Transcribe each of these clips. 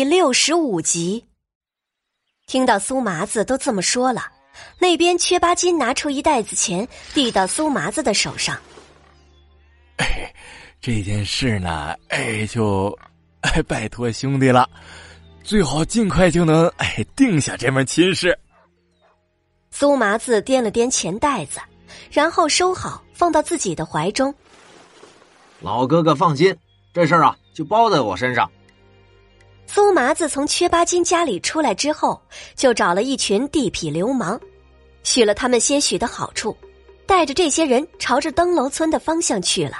第六十五集，听到苏麻子都这么说了，那边缺八金拿出一袋子钱递到苏麻子的手上。哎，这件事呢，哎，就哎拜托兄弟了，最好尽快就能哎定下这门亲事。苏麻子掂了掂钱袋子，然后收好，放到自己的怀中。老哥哥放心，这事儿啊就包在我身上。苏麻子从缺巴金家里出来之后，就找了一群地痞流氓，许了他们些许的好处，带着这些人朝着登楼村的方向去了。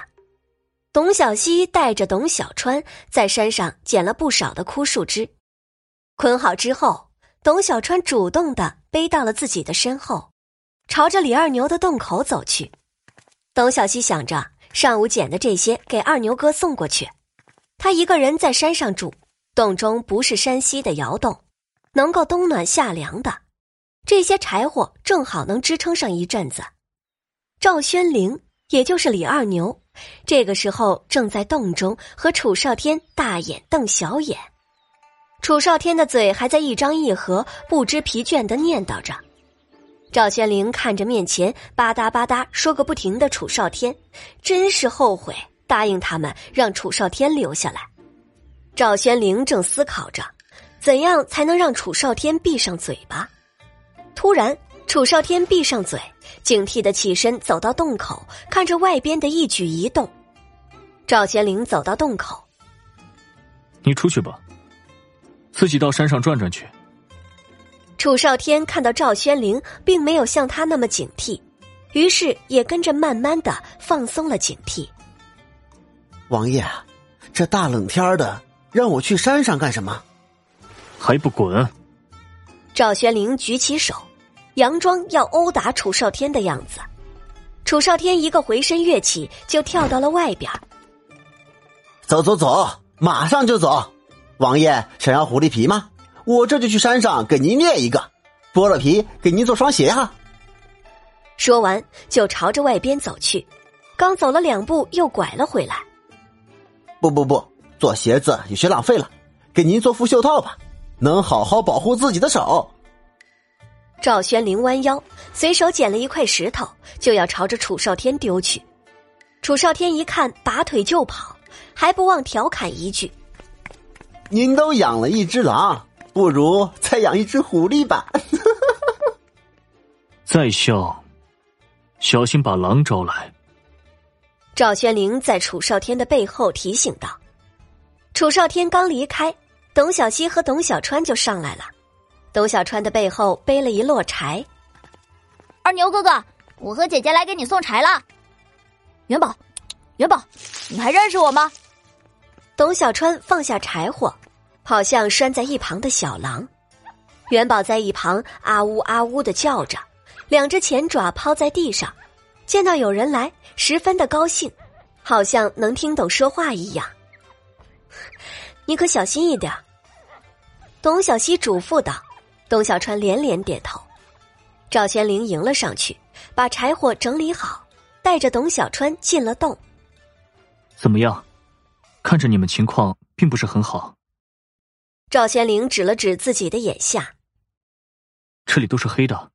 董小西带着董小川在山上捡了不少的枯树枝，捆好之后，董小川主动的背到了自己的身后，朝着李二牛的洞口走去。董小西想着上午捡的这些给二牛哥送过去，他一个人在山上住。洞中不是山西的窑洞，能够冬暖夏凉的，这些柴火正好能支撑上一阵子。赵宣灵，也就是李二牛，这个时候正在洞中和楚少天大眼瞪小眼。楚少天的嘴还在一张一合，不知疲倦的念叨着。赵宣灵看着面前吧嗒吧嗒说个不停的楚少天，真是后悔答应他们让楚少天留下来。赵宣灵正思考着，怎样才能让楚少天闭上嘴巴。突然，楚少天闭上嘴，警惕的起身走到洞口，看着外边的一举一动。赵宣灵走到洞口，你出去吧，自己到山上转转去。楚少天看到赵宣灵并没有像他那么警惕，于是也跟着慢慢的放松了警惕。王爷，这大冷天的。让我去山上干什么？还不滚！赵玄灵举起手，佯装要殴打楚少天的样子。楚少天一个回身跃起，就跳到了外边。走走走，马上就走！王爷想要狐狸皮吗？我这就去山上给您捏一个，剥了皮给您做双鞋哈。说完，就朝着外边走去。刚走了两步，又拐了回来。不不不！做鞋子有些浪费了，给您做副袖套吧，能好好保护自己的手。赵宣灵弯腰，随手捡了一块石头，就要朝着楚少天丢去。楚少天一看，拔腿就跑，还不忘调侃一句：“您都养了一只狼，不如再养一只狐狸吧。”在笑，小心把狼招来。赵轩灵在楚少天的背后提醒道。楚少天刚离开，董小西和董小川就上来了。董小川的背后背了一摞柴。二牛哥哥，我和姐姐来给你送柴了。元宝，元宝，你还认识我吗？董小川放下柴火，跑向拴在一旁的小狼。元宝在一旁啊呜啊呜的叫着，两只前爪抛在地上，见到有人来，十分的高兴，好像能听懂说话一样。你可小心一点。”董小西嘱咐道。董小川连连点头。赵宣灵迎了上去，把柴火整理好，带着董小川进了洞。怎么样？看着你们情况并不是很好。赵宣灵指了指自己的眼下，这里都是黑的。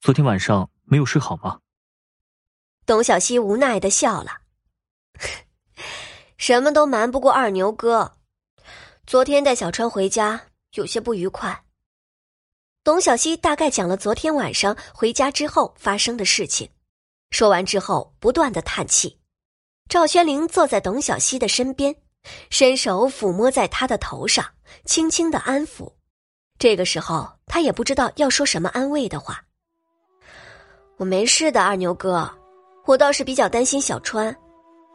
昨天晚上没有睡好吗？董小西无奈的笑了，什么都瞒不过二牛哥。昨天带小川回家有些不愉快。董小西大概讲了昨天晚上回家之后发生的事情，说完之后不断的叹气。赵轩灵坐在董小西的身边，伸手抚摸在他的头上，轻轻的安抚。这个时候他也不知道要说什么安慰的话。我没事的，二牛哥，我倒是比较担心小川，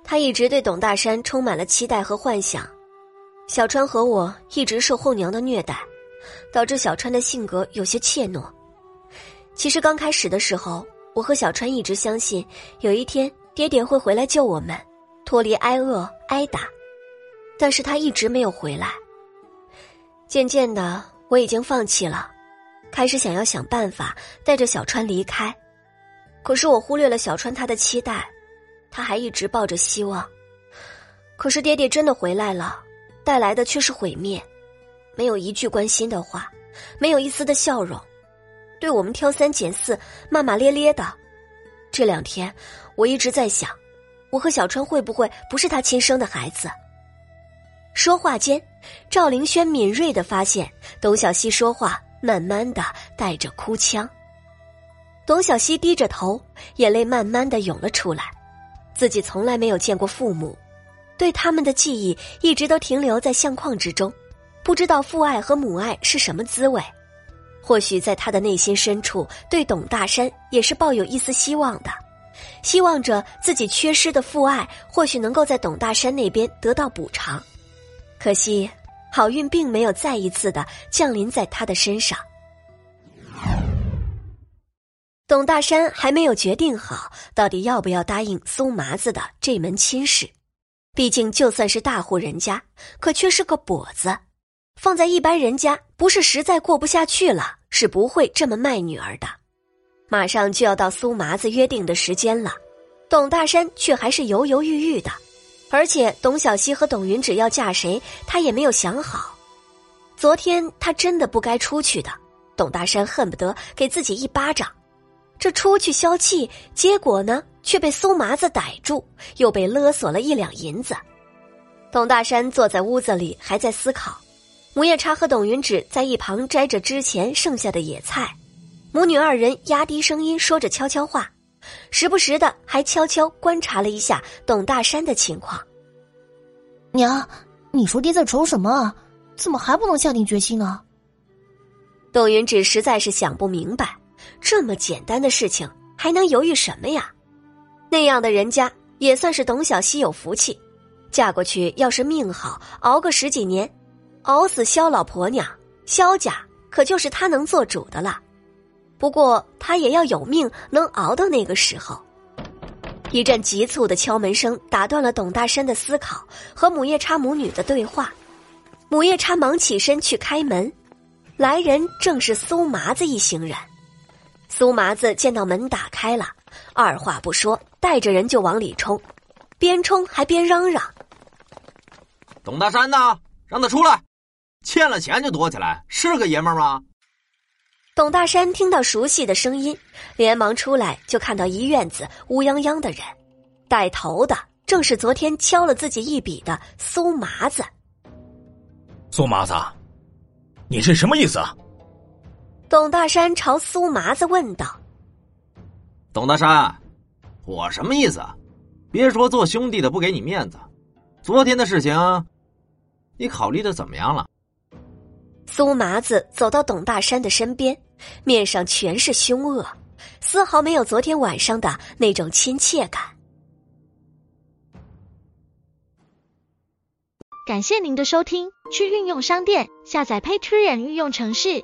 他一直对董大山充满了期待和幻想。小川和我一直受后娘的虐待，导致小川的性格有些怯懦。其实刚开始的时候，我和小川一直相信有一天爹爹会回来救我们，脱离挨饿挨打，但是他一直没有回来。渐渐的，我已经放弃了，开始想要想办法带着小川离开。可是我忽略了小川他的期待，他还一直抱着希望。可是爹爹真的回来了。带来的却是毁灭，没有一句关心的话，没有一丝的笑容，对我们挑三拣四、骂骂咧咧的。这两天，我一直在想，我和小川会不会不是他亲生的孩子？说话间，赵凌轩敏锐的发现董小希说话慢慢的带着哭腔。董小希低着头，眼泪慢慢的涌了出来。自己从来没有见过父母，对他们的记忆一直都停留在相框之中，不知道父爱和母爱是什么滋味。或许在他的内心深处，对董大山也是抱有一丝希望的，希望着自己缺失的父爱或许能够在董大山那边得到补偿。可惜，好运并没有再一次的降临在他的身上。董大山还没有决定好到底要不要答应苏麻子的这门亲事，毕竟就算是大户人家，可却是个跛子，放在一般人家，不是实在过不下去了，是不会这么卖女儿的。马上就要到苏麻子约定的时间了，董大山却还是犹犹豫豫的，而且董小希和董云芷要嫁谁，他也没有想好。昨天他真的不该出去的，董大山恨不得给自己一巴掌。这出去消气，结果呢却被苏麻子逮住，又被勒索了一两银子。董大山坐在屋子里，还在思考。母夜叉和董云芷在一旁摘着之前剩下的野菜，母女二人压低声音说着悄悄话，时不时的还悄悄观察了一下董大山的情况。娘，你说爹在愁什么啊？怎么还不能下定决心呢？董云芷实在是想不明白。这么简单的事情还能犹豫什么呀？那样的人家也算是董小希有福气，嫁过去要是命好，熬个十几年，熬死萧老婆娘，萧家可就是他能做主的了。不过他也要有命能熬到那个时候。一阵急促的敲门声打断了董大山的思考和母夜叉母女的对话，母夜叉忙起身去开门，来人正是苏麻子一行人。苏麻子见到门打开了，二话不说，带着人就往里冲，边冲还边嚷嚷：“董大山呢？让他出来！欠了钱就躲起来，是个爷们吗？”董大山听到熟悉的声音，连忙出来，就看到一院子乌泱泱的人，带头的正是昨天敲了自己一笔的苏麻子。苏麻子，你是什么意思？董大山朝苏麻子问道：“董大山，我什么意思？别说做兄弟的不给你面子，昨天的事情，你考虑的怎么样了？”苏麻子走到董大山的身边，面上全是凶恶，丝毫没有昨天晚上的那种亲切感。感谢您的收听，去运用商店下载 Patreon 运用城市。